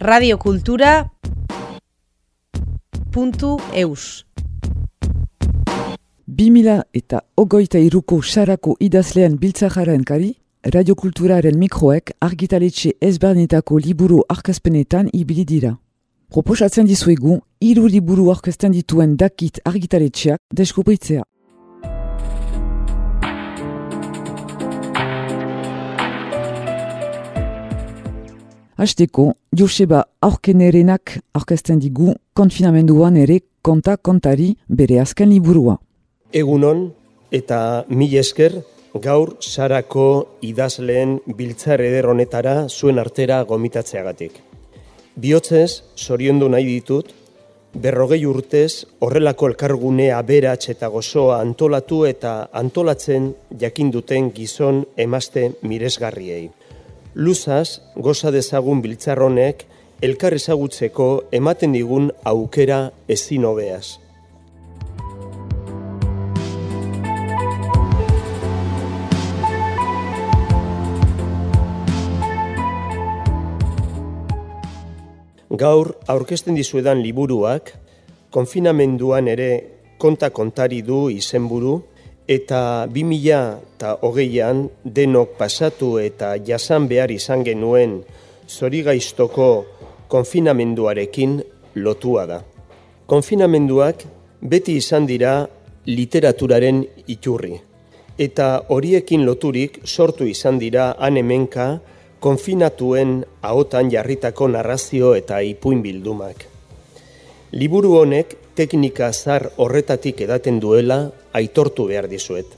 radiokultura.eus 2000 eta ogoita iruko sarako idazlean biltzajaren kari, radiokulturaren mikroek argitaletxe ezbernetako liburu arkazpenetan ibili dira. Proposatzen dizuegu, hiru liburu arkazten dituen dakit argitaletxeak deskubritzea. Hasteko, Joseba aurkenerenak aurkezten digu konfinamenduan ere konta kontari bere azken liburua. Egunon eta mil esker gaur sarako idazleen biltzar ederronetara zuen artera gomitatzeagatik. Biotzez, soriondu nahi ditut, berrogei urtez horrelako elkargune aberats eta gozoa antolatu eta antolatzen jakinduten gizon emazte miresgarriei luzaz goza dezagun biltzarronek elkar ezagutzeko ematen digun aukera ezin hobeaz. Gaur aurkezten dizuedan liburuak konfinamenduan ere konta kontari du izenburu eta bi mila eta hogeian denok pasatu eta jasan behar izan genuen zori gaiztoko konfinamenduarekin lotua da. Konfinamenduak beti izan dira literaturaren iturri. Eta horiekin loturik sortu izan dira hemenka konfinatuen ahotan jarritako narrazio eta ipuin bildumak. Liburu honek teknika zar horretatik edaten duela aitortu behar dizuet.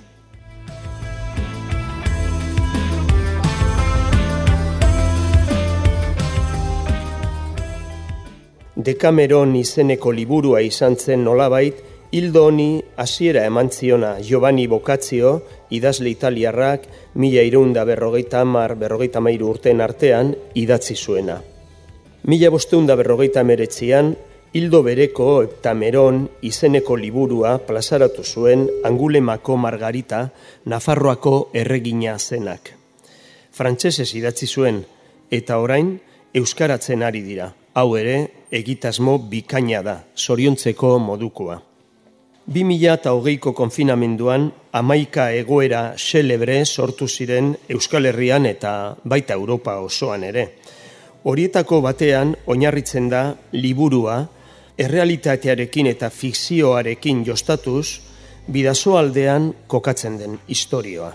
Dekameron izeneko liburua izan zen nolabait, hildo honi hasiera eman ziona Giovanni Boccaccio, idazle italiarrak, mila irunda berrogeita amar, berrogeita mairu urten artean, idatzi zuena. Mila bosteunda berrogeita meretzian, Hildo bereko eta meron izeneko liburua plazaratu zuen Angulemako Margarita Nafarroako erregina zenak. Frantsesez idatzi zuen eta orain euskaratzen ari dira. Hau ere egitasmo bikaina da, soriontzeko modukoa. 2008ko konfinamenduan amaika egoera xelebre sortu ziren Euskal Herrian eta baita Europa osoan ere. Horietako batean oinarritzen da liburua, errealitatearekin eta fikzioarekin jostatuz, bidazo aldean kokatzen den historioa.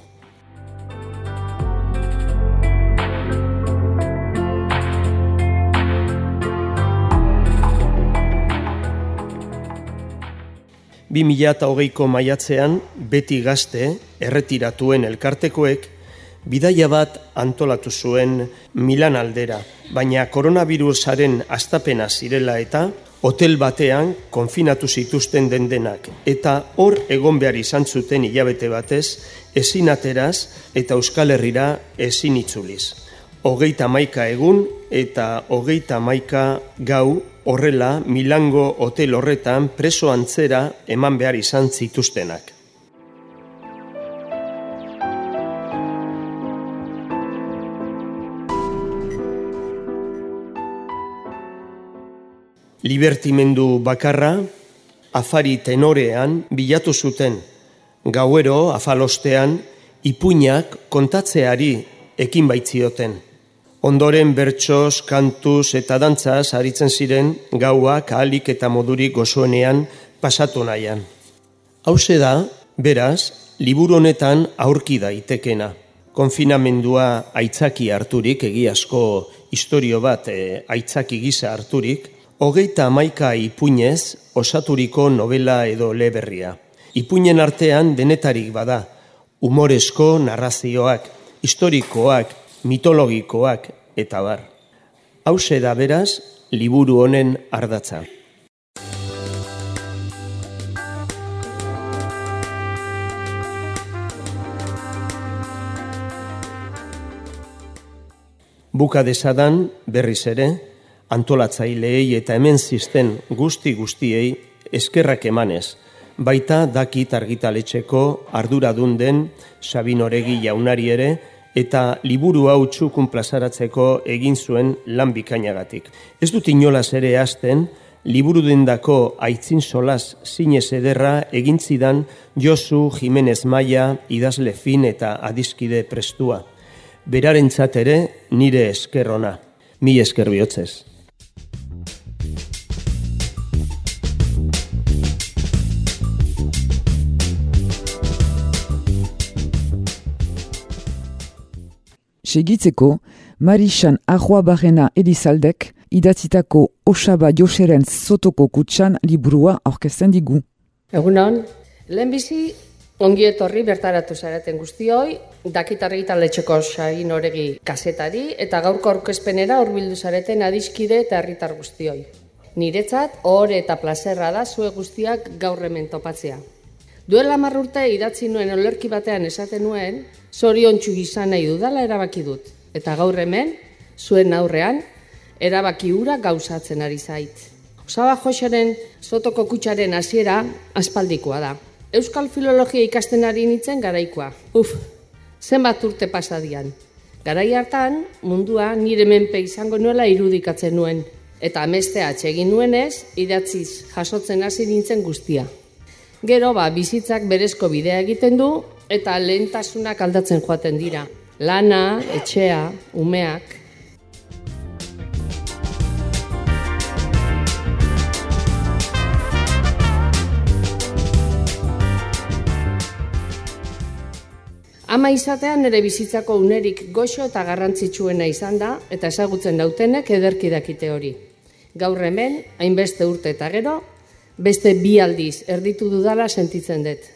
Bi mila eta hogeiko maiatzean, beti gazte, erretiratuen elkartekoek, bidaia bat antolatu zuen Milan aldera, baina koronavirusaren astapena zirela eta hotel batean konfinatu zituzten den denak eta hor egon behar izan zuten hilabete batez ezin ateraz eta Euskal Herrira ezin itzuliz. Hogeita maika egun eta hogeita maika gau horrela Milango hotel horretan preso antzera eman behar izan zituztenak. Libertimendu bakarra, afari tenorean bilatu zuten, gauero afalostean, ipuinak kontatzeari ekin baitzioten. Ondoren bertsoz, kantuz eta dantzaz aritzen ziren gauak ahalik eta modurik gozuenean pasatu nahian. Hau da, beraz, liburu honetan aurki daitekena. Konfinamendua aitzaki harturik, egiazko historio bat e, aitzaki gisa harturik, Hogeita amaika ipuinez osaturiko novela edo leberria. Ipuinen artean denetarik bada, humorezko narrazioak, historikoak, mitologikoak eta bar. Hau da beraz, liburu honen ardatza. Buka desadan berriz ere, antolatzaileei eta hemen zisten guzti guztiei eskerrak emanez, baita dakit argitaletxeko arduradun den Sabin Oregi jaunari ere eta liburu hau txukun plazaratzeko egin zuen lan bikainagatik. Ez dut inolaz ere hasten, liburu dendako aitzin solaz zinez ederra egintzidan Josu Jimenez Maia idazle fin eta adiskide prestua. Beraren ere nire eskerrona, mi esker bihotzez. Segitzeko, Marixan Ahoa Barrena Edizaldek idatzitako Osaba Joseren Zotoko Kutsan liburua aurkezten digu. Egunon, lehenbizi ongi etorri bertaratu zareten guztioi, dakitarri eta letxeko sain horegi kasetari eta gaurko aurkezpenera hurbildu zareten adiskide eta herritar guztioi. Niretzat, ohore eta plazerra da zue guztiak gaur hemen topatzea. Duela marrurte idatzi nuen olerki batean esaten nuen, zorion izan nahi dudala erabaki dut. Eta gaur hemen, zuen aurrean, erabaki ura gauzatzen ari zait. Osaba Joseren Zotoko kutsaren hasiera aspaldikoa da. Euskal filologia ikasten ari nintzen garaikoa. Uf, zenbat urte pasadian. Garai hartan, mundua nire menpe izango nuela irudikatzen nuen. Eta amestea atxegin nuenez, idatziz jasotzen hasi nintzen guztia. Gero, ba, bizitzak berezko bidea egiten du, eta lehentasunak aldatzen joaten dira. Lana, etxea, umeak. Ama izatean ere bizitzako unerik goxo eta garrantzitsuena izan da, eta ezagutzen dautenek ederki dakite hori. Gaur hemen, hainbeste urte eta gero, beste bi aldiz erditu dudala sentitzen dut.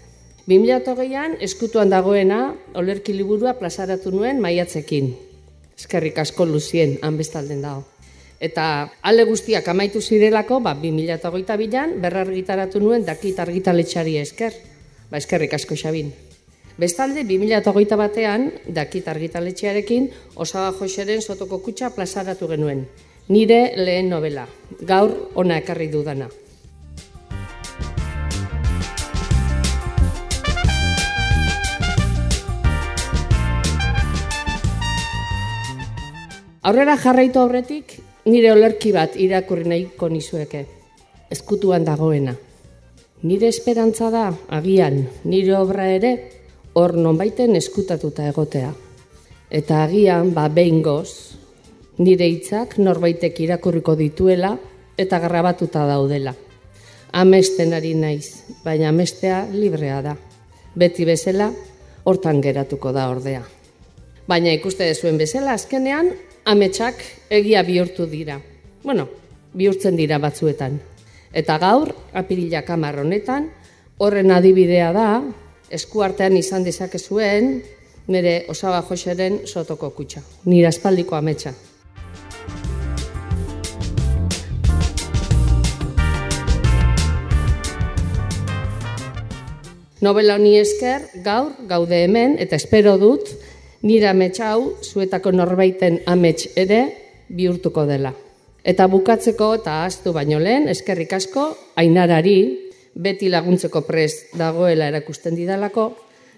2008an eskutuan dagoena olerki liburua plazaratu nuen maiatzekin. Eskerrik asko luzien, han bestalden dago. Eta ale guztiak amaitu zirelako, ba, 2008 bilan, berrargitaratu nuen dakit argitaletxari esker. Ba, eskerrik asko xabin. Bestalde, 2008 batean, dakit argitaletxearekin, osaba joxeren sotoko kutsa plazaratu genuen. Nire lehen novela, gaur ona ekarri dudana. Aurrera jarraitu aurretik, nire olerki bat irakurri nahiko nizueke. Ezkutuan dagoena. Nire esperantza da, agian, nire obra ere, hor nonbaiten eskutatuta egotea. Eta agian, ba, behin goz, nire hitzak norbaitek irakurriko dituela eta grabatuta daudela. Amesten ari naiz, baina amestea librea da. Beti bezala, hortan geratuko da ordea. Baina ikuste zuen bezala, azkenean, ametsak egia bihurtu dira. Bueno, bihurtzen dira batzuetan. Eta gaur, apirila kamar honetan, horren adibidea da, eskuartean izan dezakezuen, nire osaba joxeren sotoko kutsa. Nire aspaldiko ametsa. Novela honi esker, gaur, gaude hemen, eta espero dut, nire ametsa hau zuetako norbaiten amets ere bihurtuko dela. Eta bukatzeko eta astu baino lehen, eskerrik asko, ainarari, beti laguntzeko prest dagoela erakusten didalako,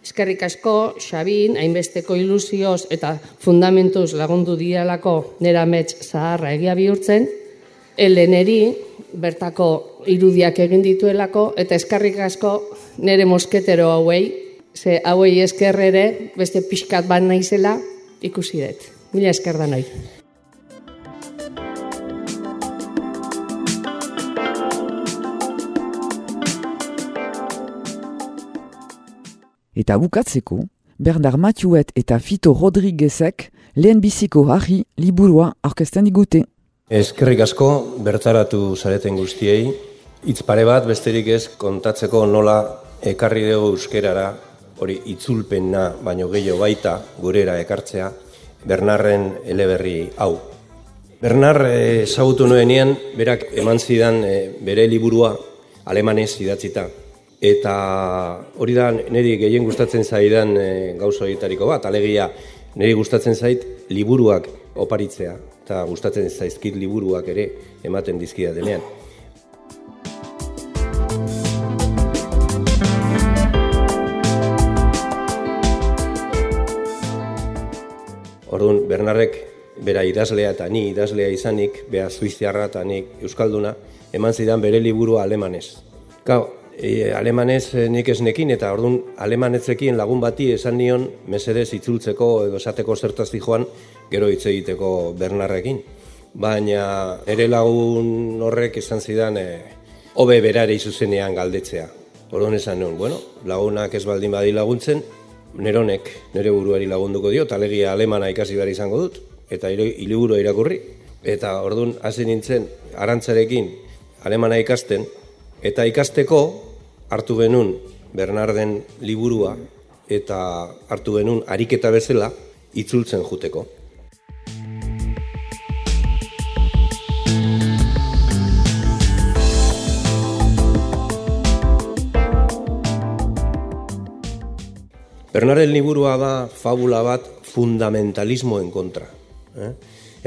eskerrik asko, Xabin, hainbesteko ilusioz eta fundamentuz lagundu didalako nera amets zaharra egia bihurtzen, Eleneri, bertako irudiak egin dituelako, eta eskerrik asko nere mosketero hauei, ze hauei esker ere beste pixkat bat naizela ikusi dut. Mila esker da nahi. Eta bukatzeko, Bernard Mathieuet eta Fito Rodriguezek lehen biziko harri liburua orkesten digute. Eskerrik asko bertaratu zareten guztiei, hitz pare bat besterik ez kontatzeko nola ekarri dugu euskerara hori itzulpena baino gehiago baita gurera ekartzea Bernarren eleberri hau. Bernar eh, ezagutu nuenean berak eman zidan eh, bere liburua alemanez idatzita. Eta hori da niri gehien gustatzen zaidan e, gauza bat, alegia niri gustatzen zait liburuak oparitzea eta gustatzen zaizkit liburuak ere ematen dizkia denean. Bernarrek bera idazlea eta ni idazlea izanik, bea suiziarra eta nik euskalduna, eman zidan bere liburu alemanez. Gau, e, alemanez e, nik esnekin eta orduan alemanetzekin lagun bati esan nion mesedez itzultzeko edo esateko zertaz joan gero hitz egiteko Bernarrekin. Baina ere lagun horrek esan zidan e, hobe berare izuzenean galdetzea. Orduan esan nuen, bueno, lagunak ez baldin badi laguntzen, neronek nere buruari lagunduko dio, talegia alemana ikasi behar izango dut, eta hiliburu irakurri. Eta orduan hasi nintzen arantzarekin alemana ikasten, eta ikasteko hartu genuen Bernarden liburua, eta hartu genuen ariketa bezala itzultzen juteko. Bernarden liburua da fabula bat fundamentalismoen kontra. Eh?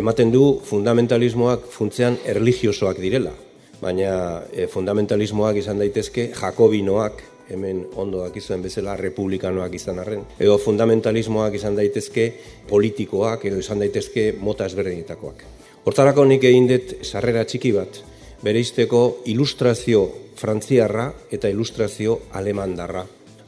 Ematen du fundamentalismoak funtzean erligiosoak direla, baina e, fundamentalismoak izan daitezke jakobinoak, hemen ondo dakizuen bezala republikanoak izan arren, edo fundamentalismoak izan daitezke politikoak, edo izan daitezke mota ezberdinetakoak. Hortarako nik egin dut sarrera txiki bat, bereizteko ilustrazio frantziarra eta ilustrazio alemandarra.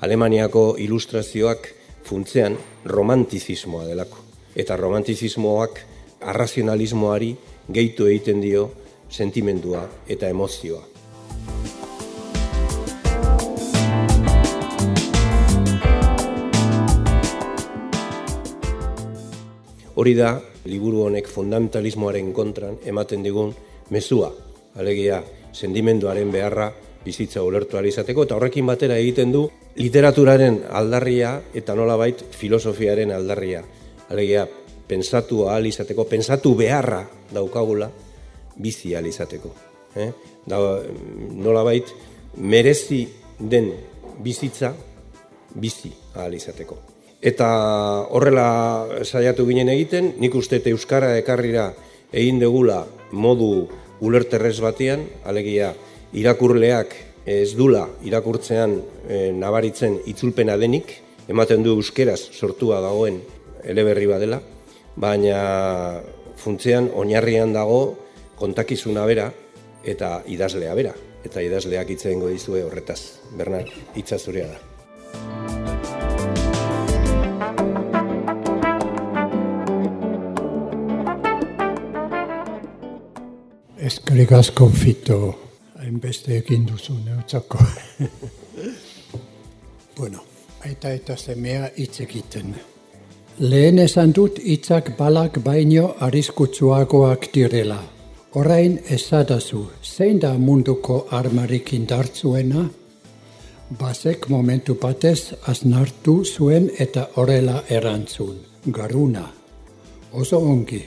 Alemaniako ilustrazioak funtzean romantizismoa delako. Eta romantizismoak arrazionalismoari gehitu egiten dio sentimendua eta emozioa. Hori da, liburu honek fundamentalismoaren kontran ematen digun mezua, alegia, sentimenduaren beharra bizitza ulertu izateko, eta horrekin batera egiten du literaturaren aldarria eta nolabait filosofiaren aldarria. Alegia, pensatu ahal izateko, pensatu beharra daukagula bizi ahal izateko. Eh? Da, nolabait, merezi den bizitza bizi ahal izateko. Eta horrela saiatu ginen egiten, nik uste Euskara ekarrira egin degula modu ulerterrez batean, alegia irakurleak ez dula irakurtzean e, nabaritzen itzulpena denik, ematen du euskeraz sortua dagoen eleberri badela, baina funtzean oinarrian dago kontakizuna bera eta idazlea bera. Eta idazleak itzen dizue horretaz. Bernard, hitza zurea da. Eskerrik asko fito hainbeste egin duzu neutzako. bueno, aita eta semea hitz egiten. Lehen esan dut hitzak balak baino arriskutsuagoak direla. Orain ezadazu, zein da munduko armarik indartzuena? Basek momentu batez aznartu zuen eta horrela erantzun. Garuna. Oso ongi.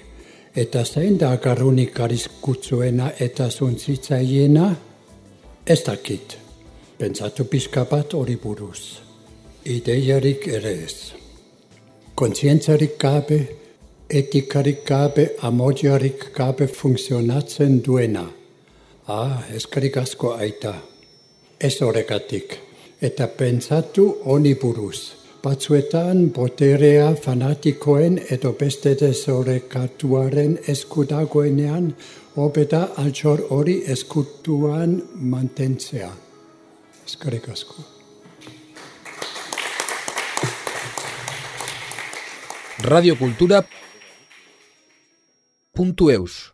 Eta zein da garrunik arriskutsuena eta zuntzitzaiena? Ez dakit, pentsatu pizka bat hori buruz. Ideiarik ere ez. Kontzientzarik gabe, etikarik gabe, amodiarik gabe funtzionatzen duena. Ah, eskarik asko aita. Ez horregatik. Eta pentsatu honi buruz. Batzuetan boterea fanatikoen edo beste dezorekatuaren eskudagoenean hobeta altxor hori eskutuan mantentzea. Eskarek asko. Radio Cultura. Puntu eus.